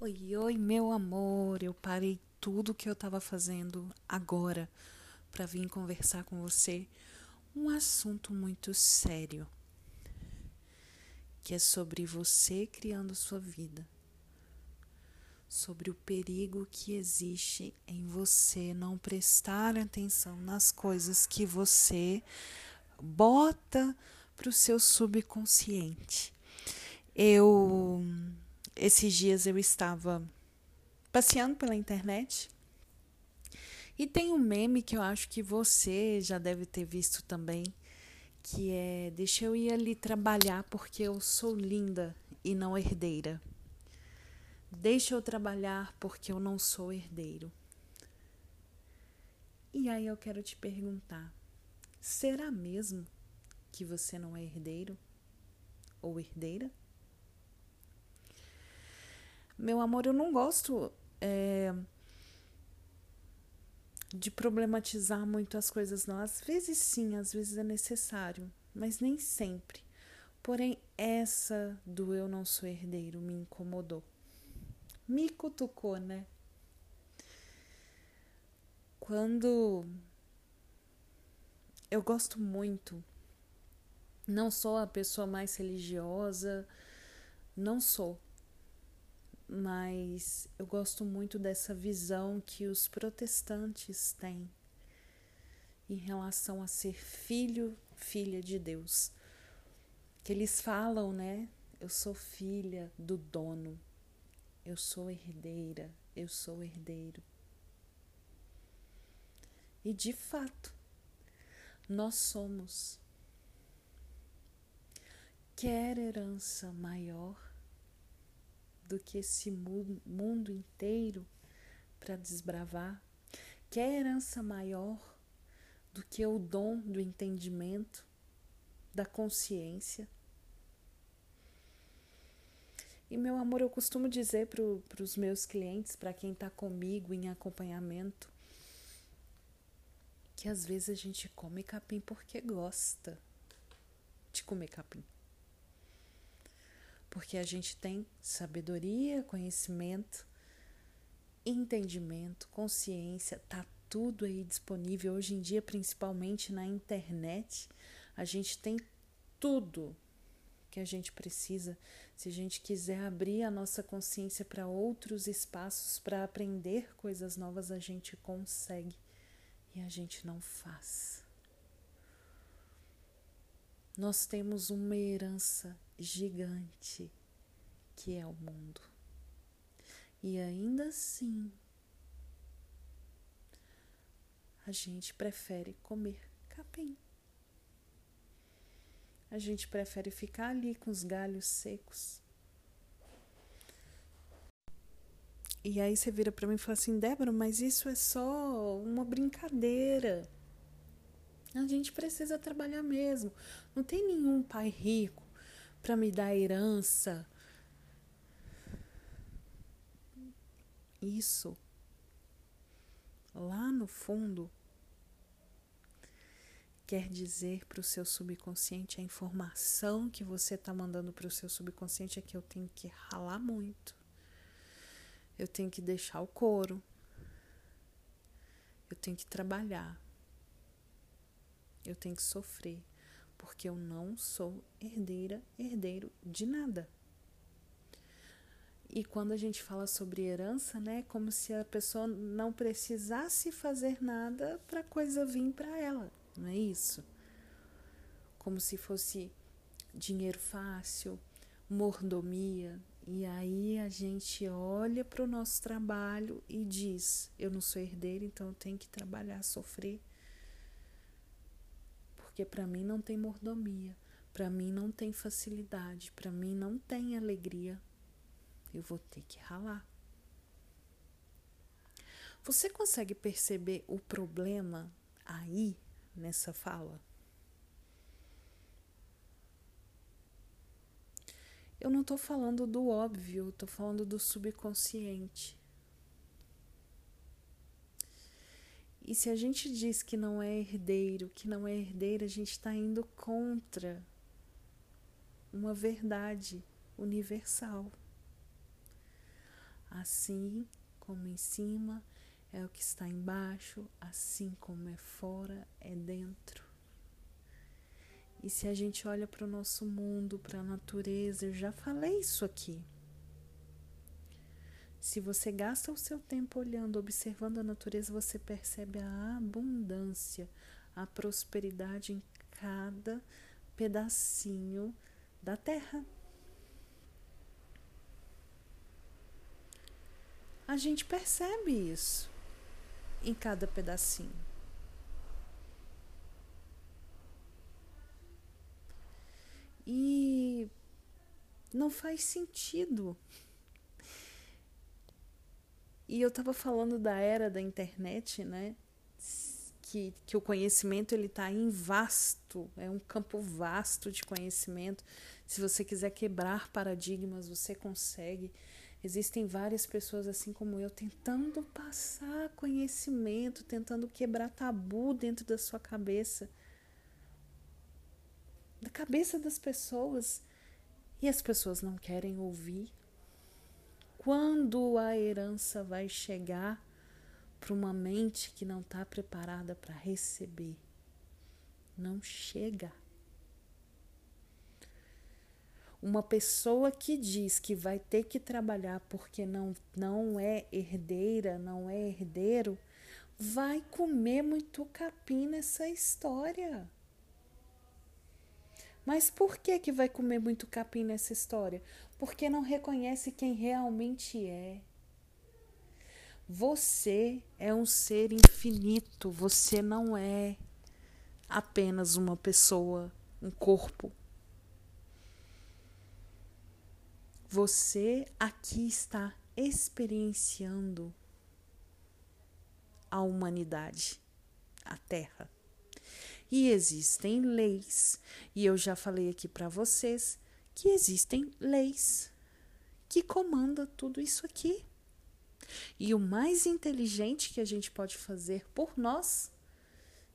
Oi, oi, meu amor. Eu parei tudo que eu estava fazendo agora para vir conversar com você um assunto muito sério, que é sobre você criando sua vida. Sobre o perigo que existe em você não prestar atenção nas coisas que você bota para o seu subconsciente. Eu esses dias eu estava passeando pela internet e tem um meme que eu acho que você já deve ter visto também, que é deixa eu ir ali trabalhar porque eu sou linda e não herdeira. Deixa eu trabalhar porque eu não sou herdeiro. E aí eu quero te perguntar: será mesmo que você não é herdeiro ou herdeira? Meu amor, eu não gosto é, de problematizar muito as coisas, não. Às vezes sim, às vezes é necessário, mas nem sempre. Porém, essa do eu não sou herdeiro me incomodou. Me cutucou, né? Quando eu gosto muito, não sou a pessoa mais religiosa, não sou mas eu gosto muito dessa visão que os protestantes têm em relação a ser filho, filha de Deus. Que eles falam, né? Eu sou filha do dono, eu sou herdeira, eu sou herdeiro. E de fato, nós somos. Quer herança maior do que esse mundo inteiro para desbravar? Quer herança maior do que o dom do entendimento, da consciência? E meu amor, eu costumo dizer para os meus clientes, para quem está comigo em acompanhamento, que às vezes a gente come capim porque gosta de comer capim porque a gente tem sabedoria, conhecimento, entendimento, consciência, tá tudo aí disponível hoje em dia, principalmente na internet. A gente tem tudo que a gente precisa. Se a gente quiser abrir a nossa consciência para outros espaços, para aprender coisas novas, a gente consegue e a gente não faz. Nós temos uma herança gigante que é o mundo. E ainda assim, a gente prefere comer capim. A gente prefere ficar ali com os galhos secos. E aí você vira para mim e fala assim: Débora, mas isso é só uma brincadeira. A gente precisa trabalhar mesmo. Não tem nenhum pai rico para me dar herança. Isso. Lá no fundo quer dizer para o seu subconsciente a informação que você está mandando para o seu subconsciente é que eu tenho que ralar muito, eu tenho que deixar o couro, eu tenho que trabalhar, eu tenho que sofrer porque eu não sou herdeira, herdeiro de nada. E quando a gente fala sobre herança, né, como se a pessoa não precisasse fazer nada para a coisa vir para ela, não é isso? Como se fosse dinheiro fácil, mordomia. E aí a gente olha para o nosso trabalho e diz: eu não sou herdeiro, então eu tenho que trabalhar, sofrer porque para mim não tem mordomia, para mim não tem facilidade, para mim não tem alegria. Eu vou ter que ralar. Você consegue perceber o problema aí nessa fala? Eu não estou falando do óbvio, estou falando do subconsciente. E se a gente diz que não é herdeiro, que não é herdeira, a gente está indo contra uma verdade universal. Assim como em cima é o que está embaixo, assim como é fora, é dentro. E se a gente olha para o nosso mundo, para a natureza, eu já falei isso aqui. Se você gasta o seu tempo olhando, observando a natureza, você percebe a abundância, a prosperidade em cada pedacinho da terra. A gente percebe isso em cada pedacinho. E não faz sentido. E eu estava falando da era da internet, né? Que, que o conhecimento ele está em vasto, é um campo vasto de conhecimento. Se você quiser quebrar paradigmas, você consegue. Existem várias pessoas assim como eu tentando passar conhecimento, tentando quebrar tabu dentro da sua cabeça, da cabeça das pessoas, e as pessoas não querem ouvir. Quando a herança vai chegar para uma mente que não está preparada para receber? Não chega. Uma pessoa que diz que vai ter que trabalhar porque não, não é herdeira, não é herdeiro, vai comer muito capim nessa história. Mas por que que vai comer muito capim nessa história? Porque não reconhece quem realmente é. Você é um ser infinito, você não é apenas uma pessoa, um corpo. Você aqui está experienciando a humanidade, a Terra. E existem leis, e eu já falei aqui para vocês que existem leis que comandam tudo isso aqui. E o mais inteligente que a gente pode fazer por nós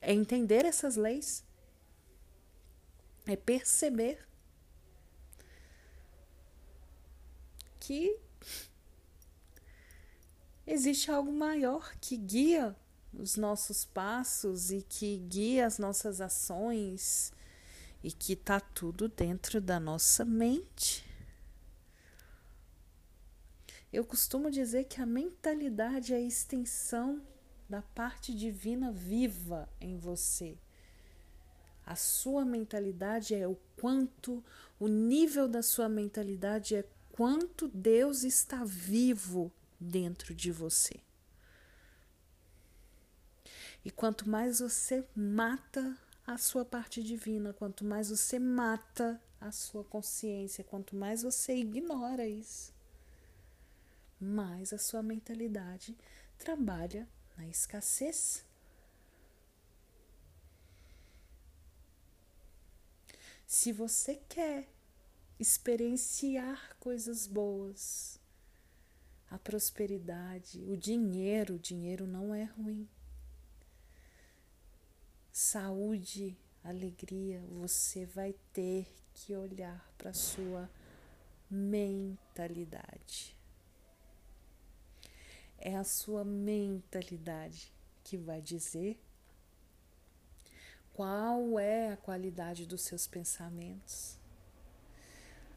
é entender essas leis, é perceber que existe algo maior que guia os nossos passos e que guia as nossas ações e que está tudo dentro da nossa mente. Eu costumo dizer que a mentalidade é a extensão da parte divina viva em você. A sua mentalidade é o quanto, o nível da sua mentalidade é quanto Deus está vivo dentro de você. E quanto mais você mata a sua parte divina, quanto mais você mata a sua consciência, quanto mais você ignora isso, mais a sua mentalidade trabalha na escassez. Se você quer experienciar coisas boas, a prosperidade, o dinheiro, o dinheiro não é ruim. Saúde, alegria, você vai ter que olhar para a sua mentalidade. É a sua mentalidade que vai dizer qual é a qualidade dos seus pensamentos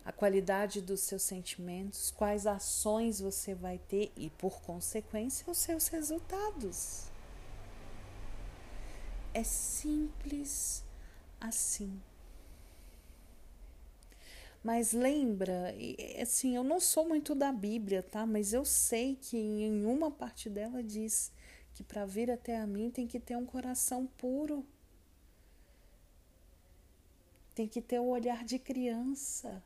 a qualidade dos seus sentimentos, quais ações você vai ter e, por consequência, os seus resultados. É simples assim. Mas lembra, assim, eu não sou muito da Bíblia, tá? Mas eu sei que em uma parte dela diz que para vir até a mim tem que ter um coração puro. Tem que ter o olhar de criança.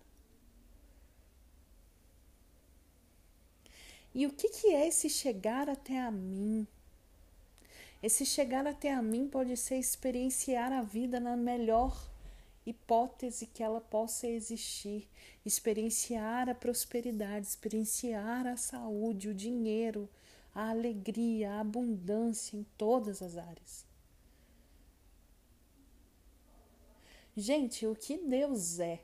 E o que, que é esse chegar até a mim? Esse chegar até a mim pode ser experienciar a vida na melhor hipótese que ela possa existir, experienciar a prosperidade, experienciar a saúde, o dinheiro, a alegria, a abundância em todas as áreas. Gente, o que Deus é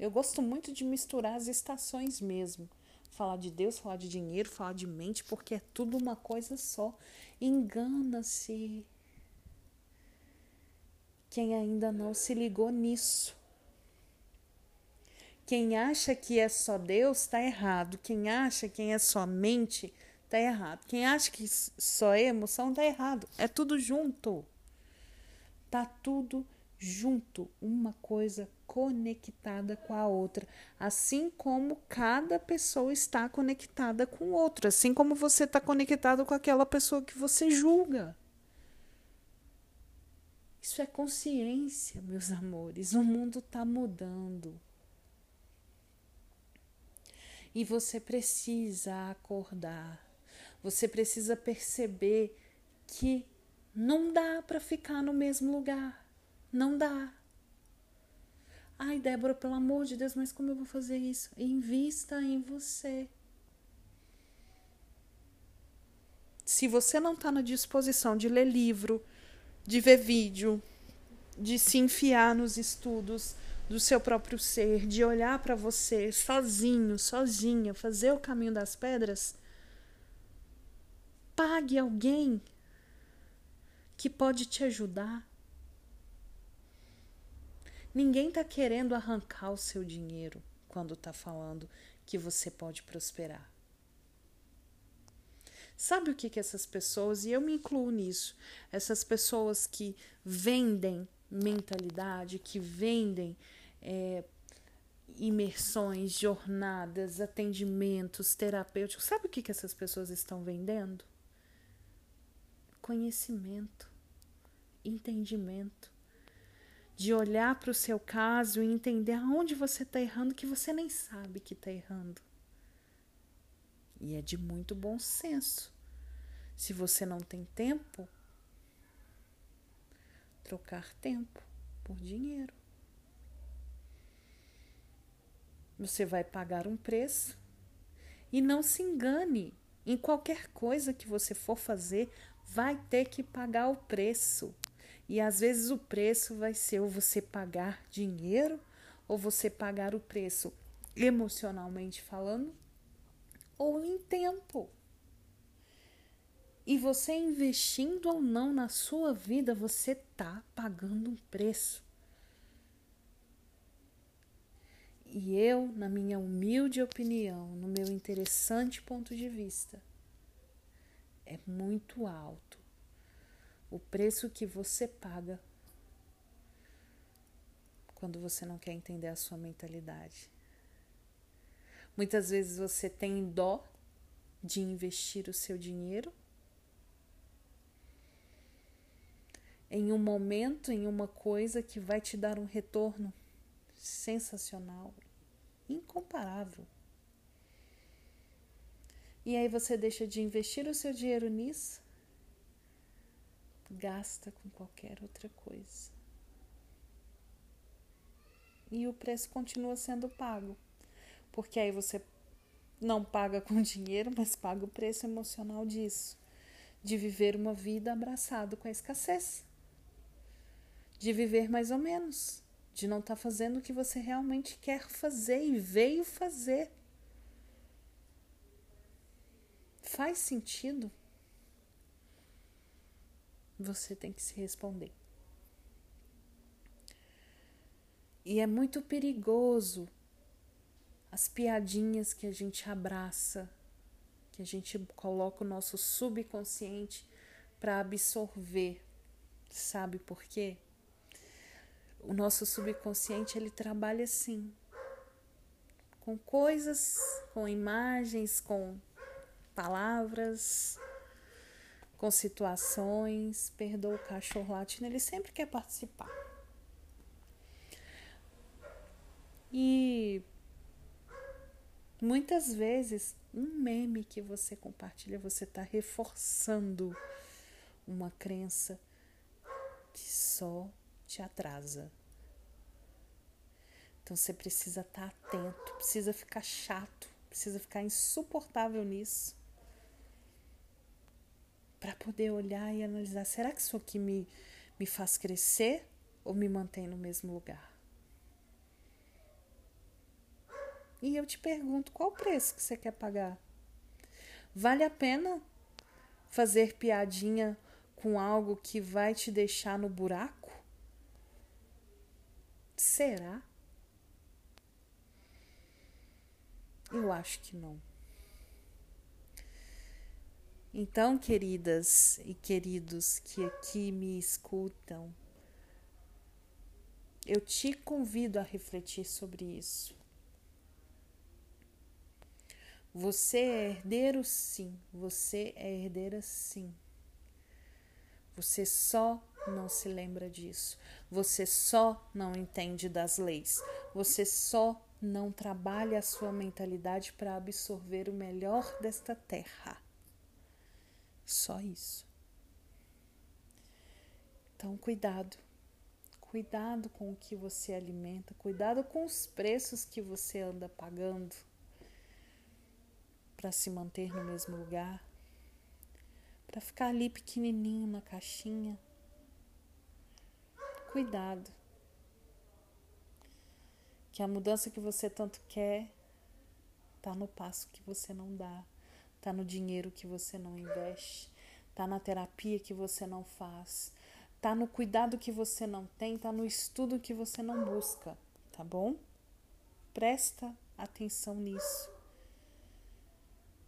eu gosto muito de misturar as estações mesmo. Falar de Deus, falar de dinheiro, falar de mente, porque é tudo uma coisa só. Engana-se quem ainda não se ligou nisso. Quem acha que é só Deus está errado. Quem acha que é só mente está errado. Quem acha que só é emoção está errado. É tudo junto. Tá tudo junto, uma coisa conectada com a outra, assim como cada pessoa está conectada com outra, assim como você está conectado com aquela pessoa que você julga. Isso é consciência, meus amores. O mundo está mudando. E você precisa acordar. Você precisa perceber que não dá para ficar no mesmo lugar. Não dá. Ai, Débora, pelo amor de Deus, mas como eu vou fazer isso? Invista em você. Se você não está na disposição de ler livro, de ver vídeo, de se enfiar nos estudos do seu próprio ser, de olhar para você sozinho, sozinha, fazer o caminho das pedras, pague alguém que pode te ajudar. Ninguém está querendo arrancar o seu dinheiro quando está falando que você pode prosperar. Sabe o que, que essas pessoas, e eu me incluo nisso, essas pessoas que vendem mentalidade, que vendem é, imersões, jornadas, atendimentos terapêuticos, sabe o que, que essas pessoas estão vendendo? Conhecimento, entendimento. De olhar para o seu caso e entender aonde você está errando que você nem sabe que está errando. E é de muito bom senso. Se você não tem tempo, trocar tempo por dinheiro. Você vai pagar um preço e não se engane. Em qualquer coisa que você for fazer, vai ter que pagar o preço. E às vezes o preço vai ser ou você pagar dinheiro ou você pagar o preço emocionalmente falando ou em tempo. E você investindo ou não na sua vida, você está pagando um preço. E eu, na minha humilde opinião, no meu interessante ponto de vista, é muito alto o preço que você paga quando você não quer entender a sua mentalidade. Muitas vezes você tem dó de investir o seu dinheiro em um momento, em uma coisa que vai te dar um retorno sensacional, incomparável. E aí você deixa de investir o seu dinheiro nisso, gasta com qualquer outra coisa. E o preço continua sendo pago porque aí você não paga com dinheiro, mas paga o preço emocional disso, de viver uma vida abraçado com a escassez, de viver mais ou menos, de não estar tá fazendo o que você realmente quer fazer e veio fazer. Faz sentido? Você tem que se responder. E é muito perigoso as piadinhas que a gente abraça, que a gente coloca o nosso subconsciente para absorver. Sabe por quê? O nosso subconsciente ele trabalha assim, com coisas, com imagens, com palavras, com situações. Perdoa o cachorro latino, ele sempre quer participar. E Muitas vezes, um meme que você compartilha, você está reforçando uma crença que só te atrasa. Então você precisa estar tá atento, precisa ficar chato, precisa ficar insuportável nisso. Para poder olhar e analisar: será que isso aqui me, me faz crescer ou me mantém no mesmo lugar? E eu te pergunto, qual o preço que você quer pagar? Vale a pena fazer piadinha com algo que vai te deixar no buraco? Será? Eu acho que não. Então, queridas e queridos que aqui me escutam, eu te convido a refletir sobre isso. Você é herdeiro, sim. Você é herdeira, sim. Você só não se lembra disso. Você só não entende das leis. Você só não trabalha a sua mentalidade para absorver o melhor desta terra. Só isso. Então, cuidado. Cuidado com o que você alimenta, cuidado com os preços que você anda pagando para se manter no mesmo lugar, para ficar ali pequenininho na caixinha. Cuidado. Que a mudança que você tanto quer tá no passo que você não dá, tá no dinheiro que você não investe, tá na terapia que você não faz, tá no cuidado que você não tem, tá no estudo que você não busca, tá bom? Presta atenção nisso.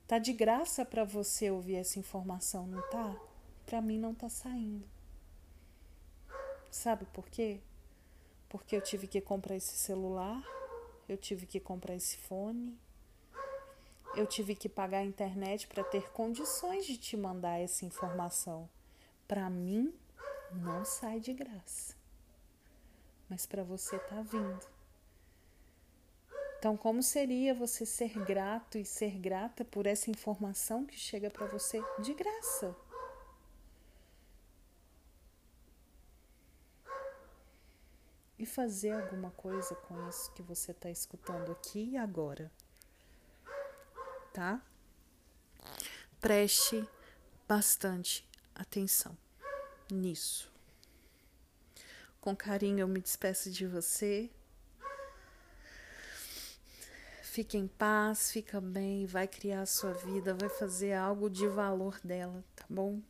Tá de graça para você ouvir essa informação, não tá? Para mim não tá saindo. Sabe por quê? Porque eu tive que comprar esse celular, eu tive que comprar esse fone, eu tive que pagar a internet para ter condições de te mandar essa informação. Para mim não sai de graça. Mas para você tá vindo. Então, como seria você ser grato e ser grata por essa informação que chega para você de graça? E fazer alguma coisa com isso que você está escutando aqui e agora, tá? Preste bastante atenção nisso. Com carinho, eu me despeço de você. Fique em paz, fica bem, vai criar a sua vida, vai fazer algo de valor dela, tá bom?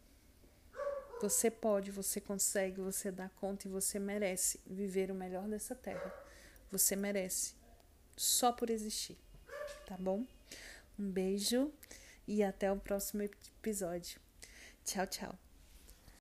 Você pode, você consegue, você dá conta e você merece viver o melhor dessa terra. Você merece, só por existir, tá bom? Um beijo e até o próximo episódio. Tchau, tchau.